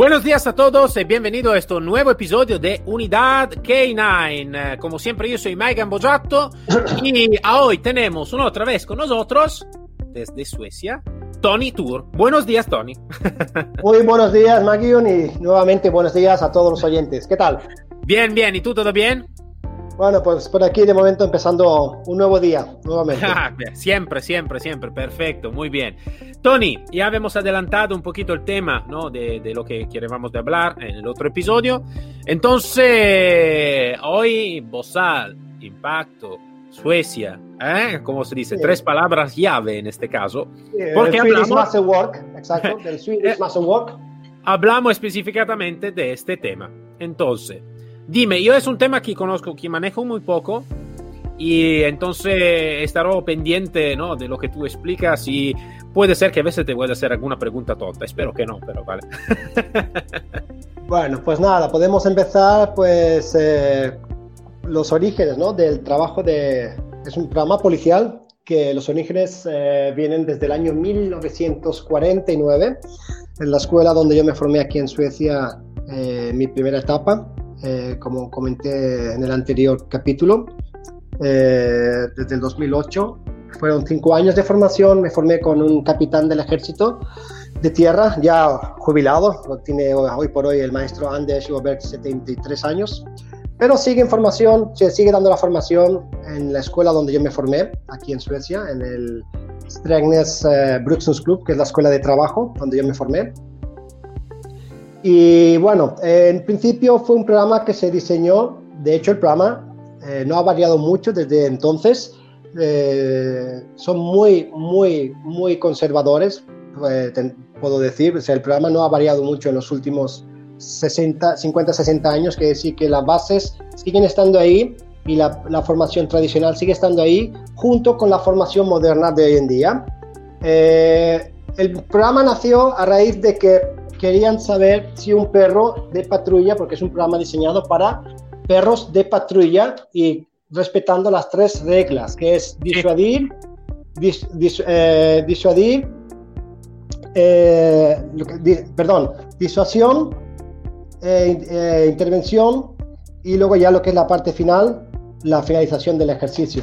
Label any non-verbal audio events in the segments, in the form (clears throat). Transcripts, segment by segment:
Buenos días a todos y bienvenido a este nuevo episodio de Unidad K9. Como siempre, yo soy Mike Gambojato (coughs) y hoy tenemos una otra vez con nosotros, desde Suecia, Tony Tour. Buenos días, Tony. (laughs) Muy buenos días, Magion, y nuevamente buenos días a todos los oyentes. ¿Qué tal? Bien, bien. ¿Y tú todo bien? Bueno, pues por aquí de momento empezando un nuevo día, nuevamente. (laughs) siempre, siempre, siempre, perfecto, muy bien. Tony, ya habíamos adelantado un poquito el tema ¿no? de, de lo que queríamos de hablar en el otro episodio. Entonces, hoy Bosal, Impacto, Suecia, ¿eh? como se dice, tres palabras llave en este caso. porque el hablamos, Work, exacto, (laughs) del Swedish Muscle Work. Hablamos específicamente de este tema. Entonces, Dime, yo es un tema que conozco, que manejo muy poco y entonces estaré pendiente ¿no? de lo que tú explicas y puede ser que a veces te voy a hacer alguna pregunta tonta, espero que no, pero vale. (laughs) bueno, pues nada, podemos empezar pues eh, los orígenes ¿no? del trabajo de... Es un programa policial que los orígenes eh, vienen desde el año 1949, en la escuela donde yo me formé aquí en Suecia, eh, mi primera etapa. Eh, como comenté en el anterior capítulo, eh, desde el 2008. Fueron cinco años de formación, me formé con un capitán del ejército de tierra, ya jubilado, tiene hoy por hoy el maestro Anders Schubert, 73 años, pero sigue en formación, se sigue dando la formación en la escuela donde yo me formé, aquí en Suecia, en el Strängnäs eh, Club, que es la escuela de trabajo donde yo me formé. Y bueno, en principio fue un programa que se diseñó, de hecho el programa eh, no ha variado mucho desde entonces, eh, son muy, muy, muy conservadores, eh, puedo decir, o sea, el programa no ha variado mucho en los últimos 60, 50, 60 años, que decir que las bases siguen estando ahí y la, la, formación tradicional sigue estando ahí, junto con la formación moderna de hoy en día. el programa nació a raíz de que querían saber si un perro de patrulla, porque es un programa diseñado para perros de patrulla y respetando las tres reglas, que es disuadir, eh, disuadir, eh, perdón, disuasión, eh, intervención y luego ya lo que es la parte final, la finalización del ejercicio.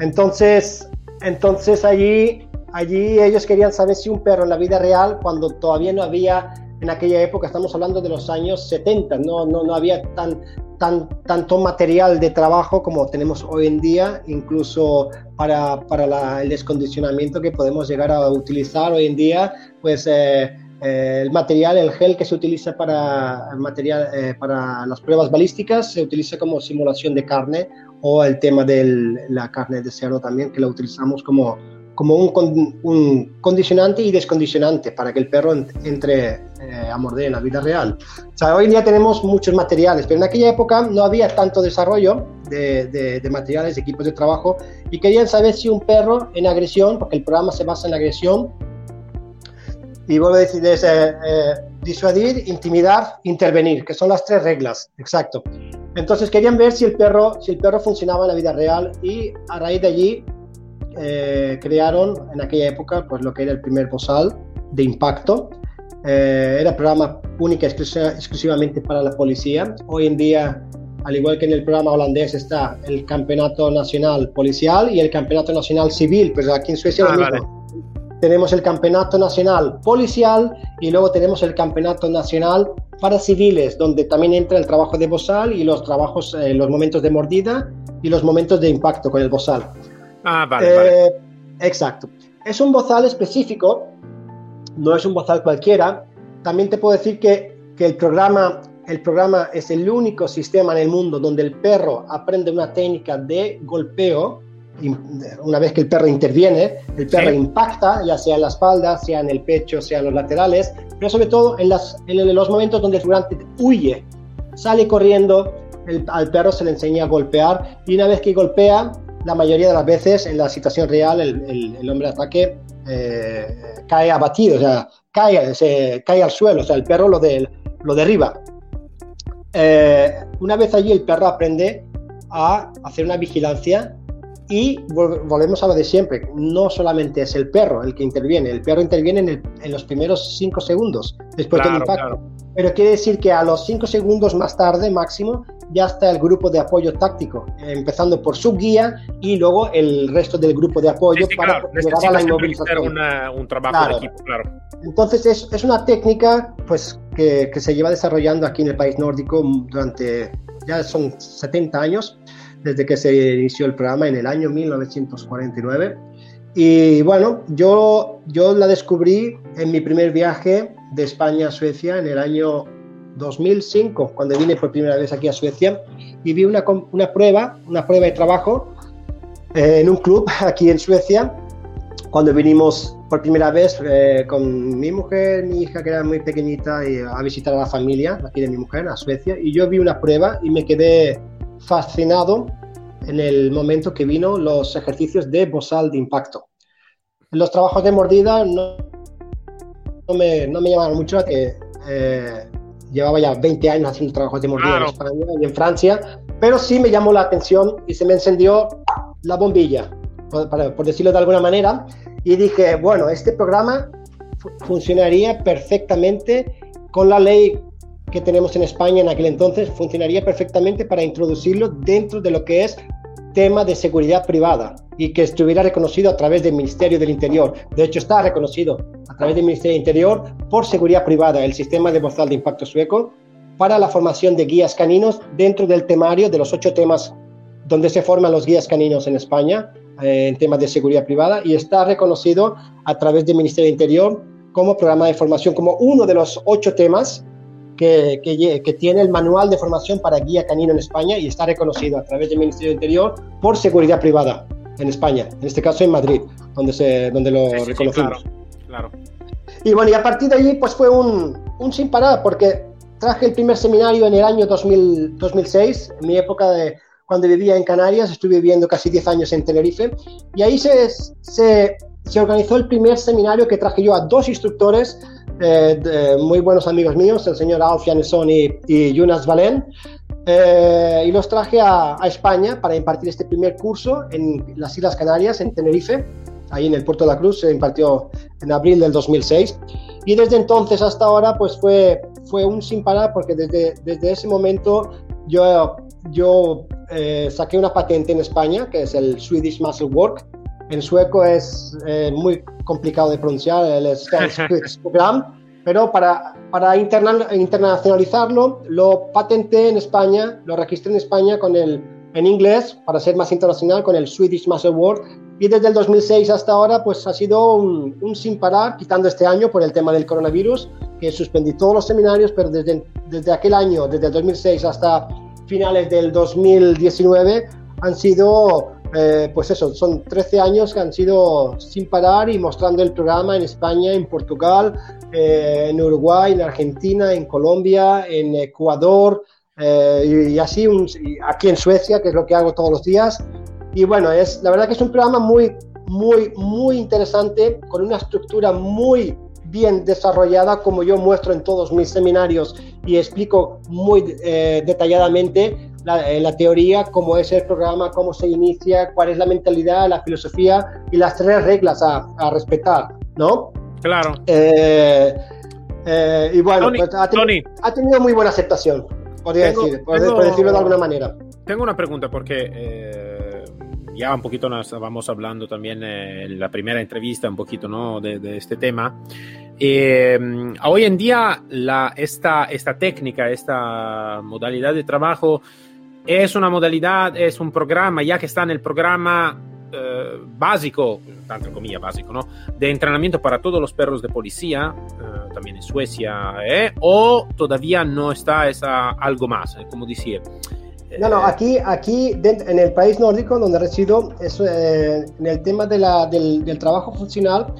Entonces, entonces allí, allí ellos querían saber si un perro en la vida real, cuando todavía no había en aquella época, estamos hablando de los años 70, no, no, no había tan, tan, tanto material de trabajo como tenemos hoy en día, incluso para, para el descondicionamiento que podemos llegar a utilizar hoy en día, pues eh, eh, el material, el gel que se utiliza para, material, eh, para las pruebas balísticas se utiliza como simulación de carne o el tema de la carne de cerdo también, que la utilizamos como, como un, un, condicionante y descondicionante para que el perro entre eh, a morder en la vida real. O sea, hoy en día tenemos muchos materiales, pero en aquella época no había tanto desarrollo de, de, materiales, de equipos de trabajo, y querían saber si un perro en agresión, porque el programa se basa en agresión, y vuelvo a decir, es eh, eh, disuadir, intimidar, intervenir, que son las tres reglas, exacto. Entonces querían ver si el perro, si el perro funcionaba en la vida real y a raíz de allí eh, crearon en aquella época pues lo que era el primer bozal de impacto. Eh, era programa única exclusivamente para la policía. Hoy en día, al igual que en el programa holandés, está el campeonato nacional policial y el campeonato nacional civil, pero aquí en Suecia ah, Tenemos el campeonato nacional policial y luego tenemos el campeonato nacional para civiles, donde también entra el trabajo de bozal y los trabajos, eh, los momentos de mordida y los momentos de impacto con el bozal. Ah, vale, vale. Eh, exacto. Es un bozal específico, no es un bozal cualquiera. También te puedo decir que, que el, programa, el programa es el único sistema en el mundo donde el perro aprende una técnica de golpeo una vez que el perro interviene, el perro impacta, ya sea en la espalda, sea en el pecho, sea en los laterales, pero sobre todo en, las, en los momentos donde el figurante huye, sale corriendo, al perro se le enseña a golpear y una vez que golpea, la mayoría de las veces en la situación real el, el, hombre de ataque eh, cae abatido, o sea, cae, se, cae al suelo, o sea, el perro lo, de, lo derriba. Eh, una vez allí el perro aprende a hacer una vigilancia y volvemos a lo de siempre, no solamente es el perro el que interviene, el perro interviene en, en los primeros 5 segundos después del impacto. Pero quiere decir que a los 5 segundos más tarde, máximo, ya está el grupo de apoyo táctico, empezando por su guía y luego el resto del grupo de apoyo para llegar a la inmovilización. un trabajo de equipo, claro. Entonces es, es una técnica pues, que, que, se lleva desarrollando aquí en el país nórdico durante, ya son 70 años, desde que se inició el programa en el año 1949. Y bueno, yo, yo la descubrí en mi primer viaje de España a Suecia en el año 2005, cuando vine por primera vez aquí a Suecia y vi una, una prueba, una prueba de trabajo eh, en un club aquí en Suecia, cuando vinimos por primera vez eh, con mi mujer, mi hija que era muy pequeñita, y a visitar a la familia aquí de mi mujer, a Suecia, y yo vi una prueba y me quedé fascinado en el momento que vino los ejercicios de bozal de impacto. Los trabajos de mordida no, no, me, no me llamaron mucho, que eh, llevaba ya 20 años haciendo trabajos de mordida en España y en Francia, pero sí me llamó la atención y se me encendió la bombilla, por, por decirlo de alguna manera, y dije, bueno, este programa funcionaría perfectamente con la ley que tenemos en España en aquel entonces, funcionaría perfectamente para introducirlo dentro de lo que es tema de seguridad privada y que estuviera reconocido a través del Ministerio del Interior. De hecho, está reconocido a través del Ministerio del Interior por seguridad privada, el sistema de bozal de impacto sueco, para la formación de guías caninos dentro del temario de los ocho temas donde se forman los guías caninos en España eh, en temas de seguridad privada y está reconocido a través del Ministerio del Interior como programa de formación, como uno de los ocho temas que, que, tiene el manual de formación para guía canino en España y está reconocido a través del Ministerio del Interior por seguridad privada en España, en este caso en Madrid, donde, se, donde lo reconocimos. claro, Y bueno, y a partir de allí pues fue un, un sin parar, porque traje el primer seminario en el año 2000, 2006, en mi época de cuando vivía en Canarias, estuve viviendo casi 10 años en Tenerife, y ahí se, se, se organizó el primer seminario que traje yo a dos instructores eh, muy buenos amigos míos, el señor Alf Janesoni y Jonas Valen, eh, y los traje a, España para impartir este primer curso en las Islas Canarias, en Tenerife, ahí en el Puerto de la Cruz, se impartió en abril del 2006. Y desde entonces hasta ahora, pues fue, fue un sin parar, porque desde, desde ese momento yo, yo eh, saqué una patente en España, que es el Swedish Muscle Work, en sueco es eh, muy complicado de pronunciar, el program, (laughs) pero para, para internacionalizarlo lo patenté en España, lo registré en España con el, en inglés, para ser más internacional, con el Swedish Master Award. Y desde el 2006 hasta ahora, pues ha sido un, un, sin parar, quitando este año por el tema del coronavirus, que suspendí todos los seminarios, pero desde, desde aquel año, desde el 2006 hasta finales del 2019, han sido eh, pues eso, son 13 años que han sido sin parar y mostrando el programa en España, en Portugal, eh, en Uruguay, en Argentina, en Colombia, en Ecuador eh, y, así aquí en Suecia, que es lo que hago todos los días. Y bueno, es, la verdad que es un programa muy, muy, muy interesante, con una estructura muy bien desarrollada, como yo muestro en todos mis seminarios y explico muy detalladamente eh, la, teoría, cómo es el programa, cómo se inicia, cuál es la mentalidad, la filosofía y las tres reglas a, a respetar, ¿no? Claro. Eh, eh, y bueno, pues ha, ha, tenido muy buena aceptación, podría decir, por, decirlo de alguna manera. Tengo una pregunta porque ya un poquito nos vamos hablando también en la primera entrevista un poquito ¿no? de, de este tema. hoy en día la, esta, esta técnica, esta modalidad de trabajo es una modalidad, es un programa, ya que está en el programa eh, básico, entre comillas básico, ¿no? De entrenamiento para todos los perros de policía, eh, también en Suecia, ¿eh? o todavía no está esa, algo más, como decía. No, no, aquí, aquí en el país nórdico donde resido, es, eh, en el tema de la, del, del, trabajo funcional,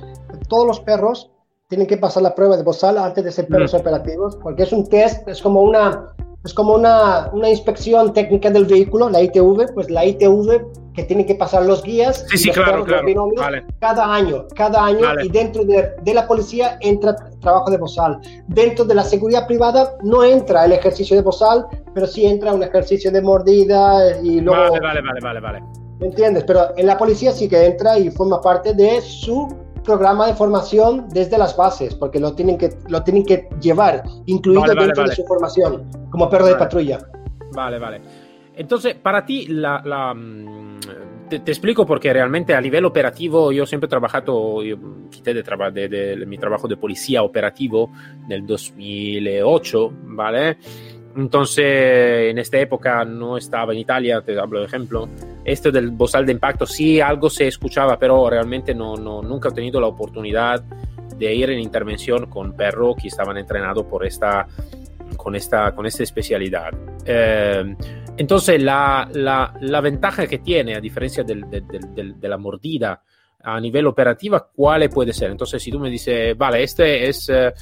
todos los perros tienen que pasar la prueba de bozal antes de ser perros operativos, porque es un test, es como una, es como una, una, inspección técnica del vehículo, la ITV, pues la ITV que tiene que pasar los guías sí, sí, los claro, claro. Vale. cada año, cada año, vale. y dentro de, de, la policía entra trabajo de bozal. Dentro de la seguridad privada no entra el ejercicio de bozal, pero sí entra un ejercicio de mordida y luego... Vale, vale, vale, vale, vale. ¿Me entiendes? Pero en la policía sí que entra y forma parte de su programa de formación desde las bases, porque lo tienen que, lo tienen que llevar, incluido vale, dentro vale. de su formación, como perro de patrulla. Vale, vale. Entonces, para ti, la, la te, te, explico porque realmente a nivel operativo yo siempre he trabajado, yo quité de, traba, de, de, mi trabajo de policía operativo del 2008, ¿vale? Entonces, en esta época no estaba en Italia, te hablo de ejemplo. Esto del bozal de impacto, sí, algo se escuchaba, pero realmente no, no, nunca he tenido la oportunidad de ir en intervención con perros que estaban entrenados por esta, con, esta, con esta especialidad. Eh, entonces, la, la, la, ventaja que tiene, a diferencia del, del, del, de la mordida a nivel operativa, ¿cuál puede ser? Entonces, si tú me dices, vale, este es, eh,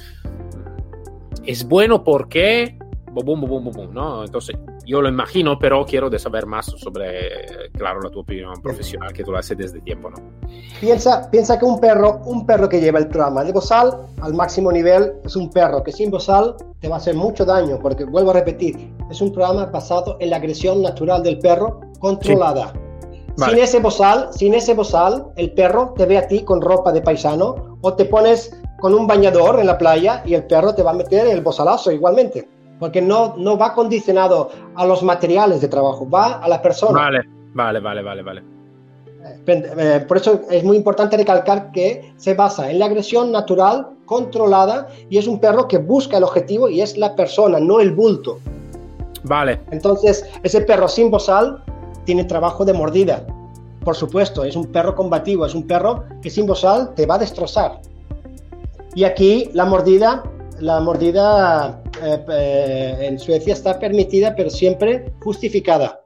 es bueno porque boom, boom, boom, boom, ¿no? Entonces, yo lo imagino, pero quiero de saber más sobre, claro, la tu opinión profesional, que tú lo haces desde tiempo, ¿no? Piensa, piensa que un perro, un perro que lleva el programa de bozal al máximo nivel es un perro que sin bozal te va a hacer mucho daño, porque vuelvo a repetir, es un programa basado en la agresión natural del perro controlada. Sí. Vale. Sin ese bozal, sin ese bozal, el perro te ve a ti con ropa de paisano o te pones con un bañador en la playa y el perro te va a meter el bozalazo igualmente porque no, no va condicionado a los materiales de trabajo, va a la persona. Vale, vale, vale, vale, vale. Eh, por eso es muy importante recalcar que se basa en la agresión natural, controlada, y es un perro que busca el objetivo y es la persona, no el bulto. Vale. Entonces, ese perro sin bozal tiene trabajo de mordida. Por supuesto, es un perro combativo, es un perro que sin bozal te va a destrozar. Y aquí la mordida, la mordida eh, en Suecia está permitida, pero siempre justificada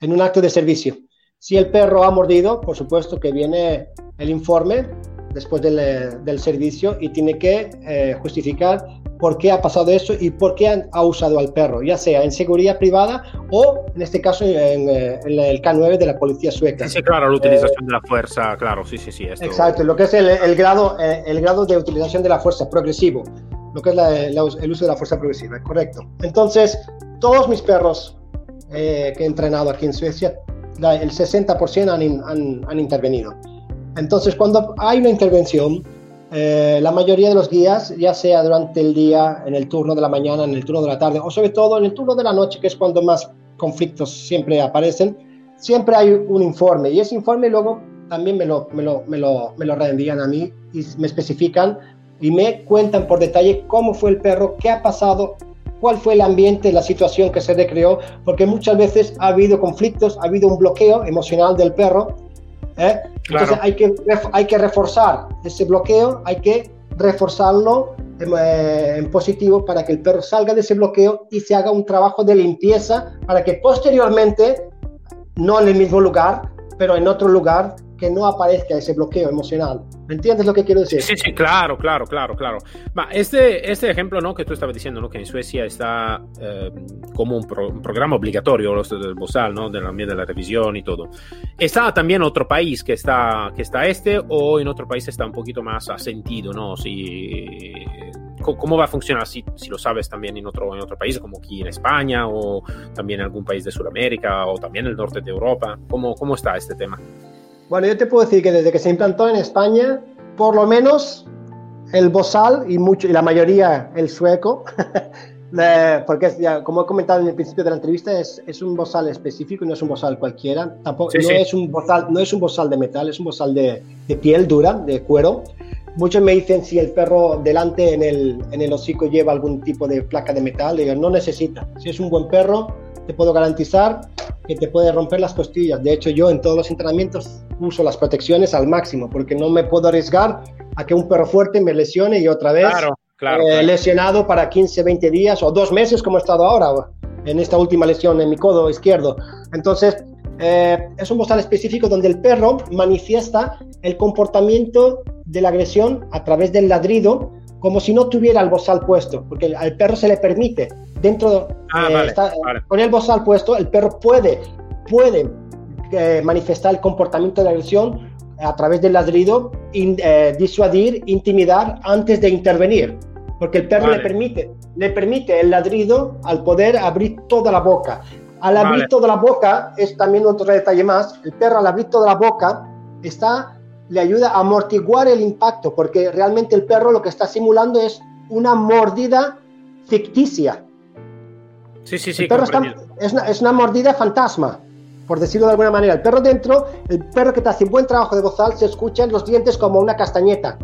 en un acto de servicio. Si el perro ha mordido, por supuesto que viene el informe después del, del servicio y tiene que eh, justificar por qué ha pasado eso y por qué han, ha usado al perro, ya sea en seguridad privada o, en este caso, en, en el K9 de la policía sueca. Sí, sí claro, la utilización de la fuerza, claro, sí, sí, sí. Esto... Exacto, lo que es el, el grado, el grado de utilización de la fuerza progresivo lo que es la, la, el uso de la fuerza progresiva, correcto. Entonces, todos mis perros eh, que he entrenado aquí en Suecia, la, el 60% han, han, han, intervenido. Entonces, cuando hay una intervención, eh, la mayoría de los guías, ya sea durante el día, en el turno de la mañana, en el turno de la tarde, o sobre todo en el turno de la noche, que es cuando más conflictos siempre aparecen, siempre hay un informe. Y ese informe luego también me lo, me lo, me lo, me lo reenvían a mí y me especifican y me cuentan por detalle cómo fue el perro, qué ha pasado, cuál fue el ambiente, la situación que se recreó, porque muchas veces ha habido conflictos, ha habido un bloqueo emocional del perro. ¿eh? Claro. Entonces hay que, hay que reforzar ese bloqueo, hay que reforzarlo en, eh, en, positivo para que el perro salga de ese bloqueo y se haga un trabajo de limpieza para que posteriormente, no en el mismo lugar, pero en otro lugar, que no aparezca ese bloqueo emocional. ¿Me entiendes lo que quiero decir? Sí, sí, claro, claro, claro, claro. Este, este ejemplo ¿no? que tú estabas diciendo, ¿no? que en Suecia está eh, como un, pro, un, programa obligatorio, del Bosal, ¿no? de, de la revisión y todo. ¿Está también otro país que está, que está este o en otro país está un poquito más asentido? ¿no? Si, ¿Cómo va a funcionar? Si, si lo sabes también en otro, en otro país, como aquí en España o también en algún país de Sudamérica o también en el norte de Europa. ¿Cómo, cómo está este tema? Bueno, yo te puedo decir que desde que se implantó en España, por lo menos el bozal y, mucho, y la mayoría el sueco, (laughs) porque ya, como he comentado en el principio de la entrevista, es, es, un bozal específico y no es un bozal cualquiera. Tampoco, sí, no, sí. Es un bozal, no es un bozal de metal, es un bozal de, de, piel dura, de cuero. Muchos me dicen si el perro delante en el, en el hocico lleva algún tipo de placa de metal. Digo, no necesita. Si es un buen perro, te puedo garantizar que te puede romper las costillas. De hecho, yo en todos los entrenamientos uso las protecciones al máximo porque no me puedo arriesgar a que un perro fuerte me lesione y otra vez claro, claro, eh, claro. lesionado para 15, 20 días o dos meses como he estado ahora. en esta última lesión en mi codo izquierdo. Entonces, eh, es un bozal específico donde el perro manifiesta el comportamiento de la agresión a través del ladrido, como si no tuviera el bozal puesto, porque al perro se le permite, dentro, ah, eh, con el bozal puesto, el perro puede, puede eh, manifestar el comportamiento de agresión a través del ladrido, disuadir, intimidar antes de intervenir porque el perro le, permite, le permite el ladrido al poder abrir toda la boca. Al abrir toda la boca, es también otro detalle más, el perro al abrir toda la boca está, le ayuda a amortiguar el impacto, porque realmente el perro lo que está simulando es una mordida ficticia. Sí, sí, sí. El perro es, una, es una mordida fantasma por decirlo de alguna manera. El perro dentro, el perro que te hace un buen trabajo de bozal, se escucha en los dientes como una castañeta.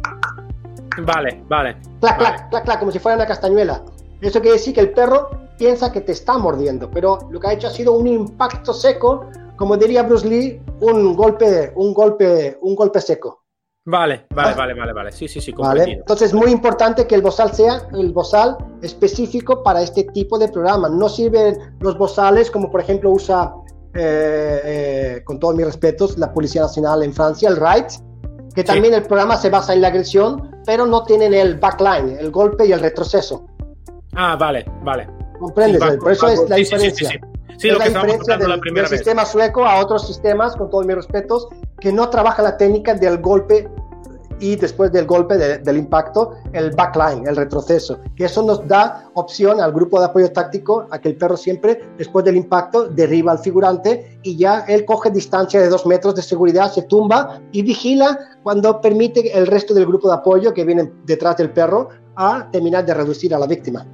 Vale, vale. Clac, clac, clac, clac, como si fuera una castañuela. Eso quiere decir que el perro piensa que te está mordiendo, pero lo que ha hecho ha sido un impacto seco, como diría Bruce Lee, un golpe, un golpe, un golpe seco. Vale, vale, vale, vale, vale. Sí, sí, sí, vale. Entonces es muy importante que el bozal sea el bozal específico para este tipo de programa. No sirven los bozales como por ejemplo usa, eh, eh, con todos mis respetos, la Policía Nacional en Francia, el RIGHT, que también el programa se basa en la agresión, pero no tienen el backline, el golpe y el retroceso. Ah, vale, vale. ¿Comprendes? Por eso es la diferencia. Sí, es la diferencia del, sistema sueco a otros sistemas, con todos mis respetos, que no trabaja la técnica del golpe y después del golpe del impacto, el backline, el retroceso. Que eso nos da opción al grupo de apoyo táctico a que el perro siempre, después del impacto, derriba al figurante y ya él coge distancia de dos metros de seguridad, se tumba y vigila cuando permite el resto del grupo de apoyo que viene detrás del perro a terminar de reducir a la víctima.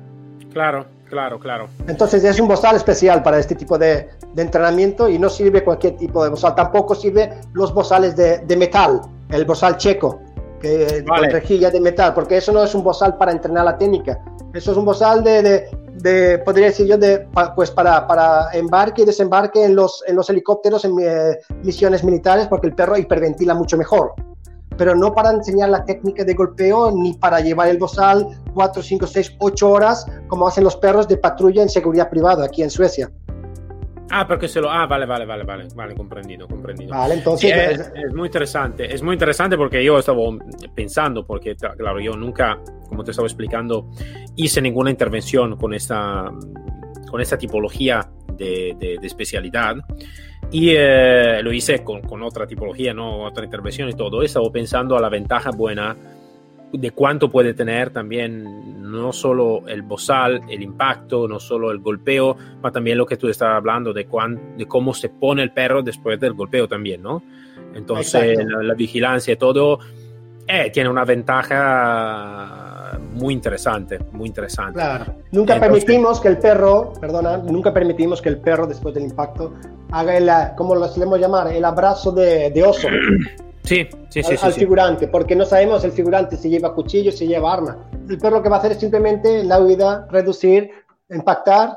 Claro, claro, claro. Entonces es un bozal especial para este tipo de, de entrenamiento y no sirve cualquier tipo de bozal. Tampoco sirve los bozales de, de metal, el bozal checo, que con rejilla de metal, porque eso no es un bozal para entrenar la técnica. Eso es un bozal de, de, podría decir yo, de, pues para, para, embarque y desembarque en los, en los helicópteros en eh, misiones militares, porque el perro hiperventila mucho mejor. Pero no para enseñar la técnica de golpeo ni para llevar el bozal 4, 5, 6, 8 horas, como hacen los perros de patrulla en seguridad privada aquí en Suecia. Ah, porque se lo. Ah, vale, vale, vale, vale, vale, comprendido, comprendido. Vale, entonces. es, muy interesante, es muy interesante porque yo estaba pensando, porque claro, yo nunca, como te estaba explicando, hice ninguna intervención con esta, con esta tipología de, de, especialidad y eh, lo hice con, con, otra tipología, ¿no? Otra intervención y todo. Estaba pensando a la ventaja buena de cuánto puede tener también no solo el bozal, el impacto, no solo el golpeo, pero también lo que tú estabas hablando de, cuán, de cómo se pone el perro después del golpeo también, ¿no? Entonces la, vigilancia y todo eh, tiene una ventaja muy interesante, muy interesante. Claro. Nunca permitimos que el perro, perdona, nunca permitimos que el perro después del impacto haga el, como lo solemos llamar, el abrazo de, de oso. (clears throat) Sí, sí, sí. Al, figurante, porque no sabemos el figurante si lleva cuchillo, si lleva arma. El perro lo que va a hacer es simplemente la huida, reducir, impactar,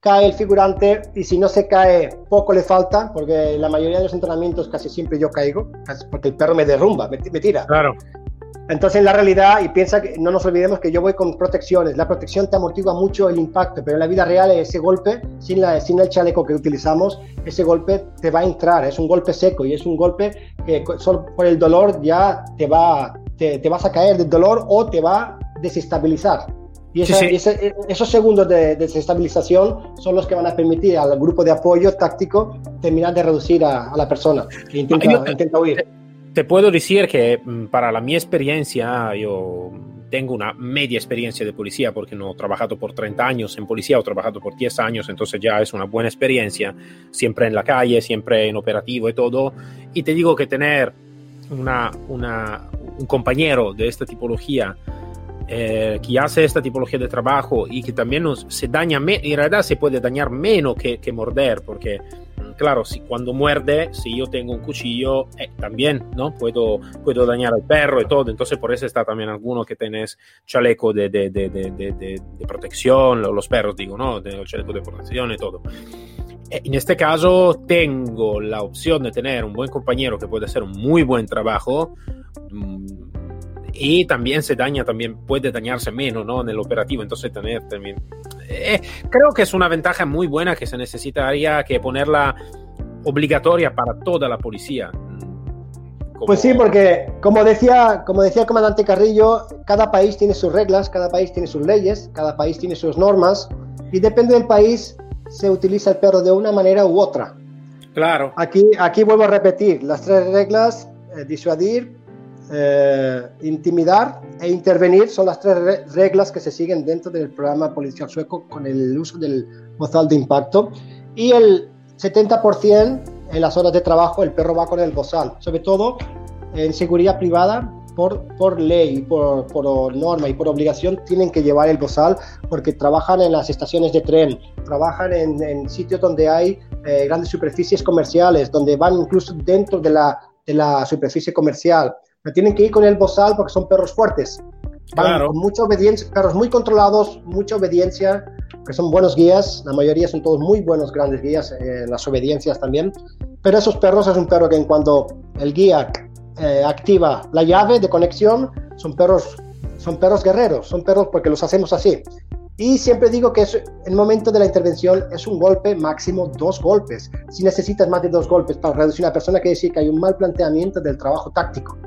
cae el figurante y si no se cae, poco le falta, porque la mayoría de los entrenamientos casi siempre yo caigo, porque el perro me derrumba, me, me tira. Claro. Entonces, en la realidad, y piensa que no nos olvidemos que yo voy con protecciones. La protección te amortigua mucho el impacto, pero en la vida real, ese golpe, sin, la, sin el chaleco que utilizamos, ese golpe te va a entrar. Es un golpe seco y es un golpe que solo por el dolor ya te, va, te, vas a caer del dolor o te va a desestabilizar. Y esos segundos de, desestabilización son los que van a permitir al grupo de apoyo táctico terminar de reducir a, la persona que intenta, intenta huir te puedo decir que mm, para la mi experiencia, yo tengo una media experiencia de policía porque no he trabajado por 30 años en policía, he trabajado por 10 años, entonces ya es una buena experiencia, siempre en la calle, siempre en operativo y todo. Y te digo que tener una, una, un compañero de esta tipología eh, que hace esta tipología de trabajo y que también nos, se daña, en realidad se puede dañar menos que, que morder, porque claro, si cuando muerde, si yo tengo un cuchillo, eh, también, ¿no? Puedo, puedo dañar al perro y todo. Entonces, por eso está también alguno que tenés chaleco de, de, de, de protección, los perros, digo, ¿no? De chaleco de protección y todo. Eh, en este caso, tengo la opción de tener un buen compañero que puede hacer un muy buen trabajo. Mm, y también se daña, también puede dañarse menos, ¿no? En el operativo. Entonces, tener también eh, creo que es una ventaja muy buena que se necesitaría que ponerla obligatoria para toda la policía. Como... Pues sí, porque como decía, como decía el comandante Carrillo, cada país tiene sus reglas, cada país tiene sus leyes, cada país tiene sus normas y depende del país se utiliza el perro de una manera u otra. Claro. Aquí, aquí vuelvo a repetir las tres reglas: eh, disuadir, eh, intimidar e intervenir son las tres re reglas que se siguen dentro del programa policial sueco con el uso del bozal de impacto. Y el 70% en las horas de trabajo el perro va con el bozal, sobre todo en seguridad privada. Por, por ley, por, por norma y por obligación tienen que llevar el bozal porque trabajan en las estaciones de tren, trabajan en, en sitios donde hay eh, grandes superficies comerciales, donde van incluso dentro de la, de la superficie comercial. Tienen que ir con el bozal porque son perros fuertes. Van Claro. con mucha obediencia, perros muy controlados, mucha obediencia, que son buenos guías. La mayoría son todos muy buenos grandes guías, eh, las obediencias también. Pero esos perros es un perro que en cuanto el guía eh, activa la llave de conexión, son perros, son perros guerreros, son perros porque los hacemos así. Y siempre digo que es, el momento de la intervención es un golpe, máximo dos golpes. Si necesitas más de dos golpes para reducir a una persona, quiere decir que hay un mal planteamiento del trabajo táctico.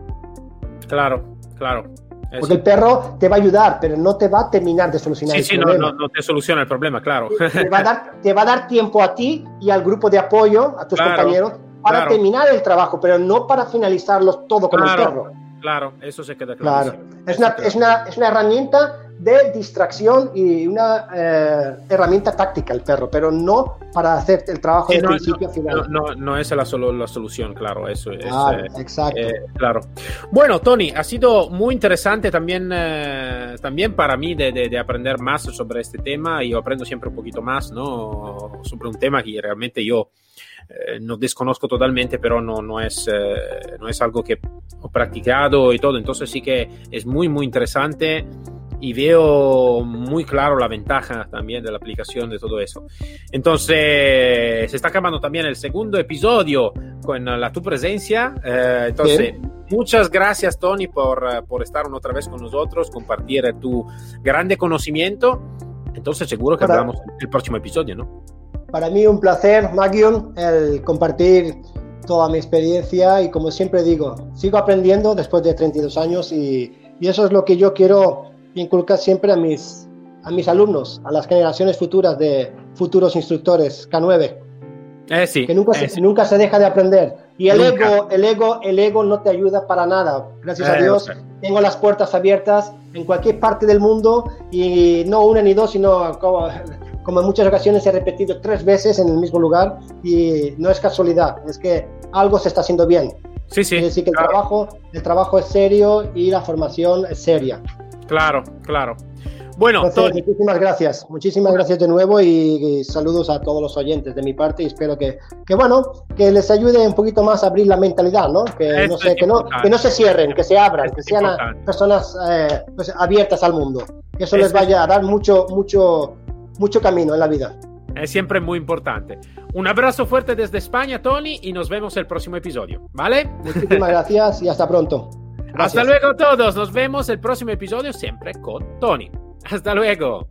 Claro, claro. Es- Porque el perro te va a ayudar, pero no te va a terminar de solucionar sí, el sí, no, problema. no, no te soluciona el problema, claro. Te, va a dar, (laughs) te va a dar tiempo a ti y al grupo de apoyo, a tus Claro, compañeros, para claro. terminar el trabajo, pero no para finalizarlo todo con el Claro. perro. Claro, eso se queda claro. Claro. Es una, es, una, es una herramienta de distracción y una eh, herramienta táctica el perro, pero no para hacer el trabajo Sí, de no, principio a final. No, no, no es la, solo, la solución, claro, eso es. Claro, eh, exacto. eh, claro. Bueno, Tony, ha sido muy interesante también, también para mí de, de- de aprender más sobre este tema. Yo aprendo siempre un poquito más, ¿no? Sobre un tema que realmente yo no desconozco totalmente, pero no, no, es, no es algo que he practicado y todo. Entonces sí que es muy, muy interesante y veo muy claro la ventaja también de la aplicación de todo eso. Entonces, se está acabando también el segundo episodio con la tu presencia. Eh, entonces, muchas gracias, Tony, por, eh, por estar una otra vez con nosotros, compartir eh, tu grande conocimiento. Entonces, seguro que hablamos en el próximo episodio, ¿no? Para mí un placer, Magion, el compartir toda mi experiencia y como siempre digo, sigo aprendiendo después de 32 años y, y eso es lo que yo quiero inculcar siempre a mis, a mis alumnos, a las generaciones futuras de futuros instructores K9, Eh, sí. que nunca, eh, se, sí. nunca se deja de aprender. Y el Nunca. ego, el ego, el ego no te ayuda para nada. Gracias a Eh, Dios o sea, tengo las puertas abiertas en cualquier parte del mundo y no una ni dos, sino como, como en muchas ocasiones he repetido tres veces en el mismo lugar y no es casualidad, es que algo se está haciendo bien. Sí, sí. Quiere decir que el, claro, trabajo, el trabajo es serio y la formación es seria. Claro, claro. Bueno, Entonces, Tony, muchísimas gracias, muchísimas gracias de nuevo y, y saludos a todos los oyentes de mi parte y espero que, que bueno, que les ayude un poquito más a abrir la mentalidad, ¿no? Que no, sé, que no, que no se cierren, que se abran, que sean a- personas eh, pues, abiertas al mundo, que eso les vaya a dar mucho, mucho, mucho camino en la vida. es siempre muy importante. Un abrazo fuerte desde España, Tony, y nos vemos el próximo episodio, ¿vale? Muchísimas (laughs) gracias y hasta pronto. Hasta luego todos, nos vemos el próximo episodio siempre con Tony. Hasta luego.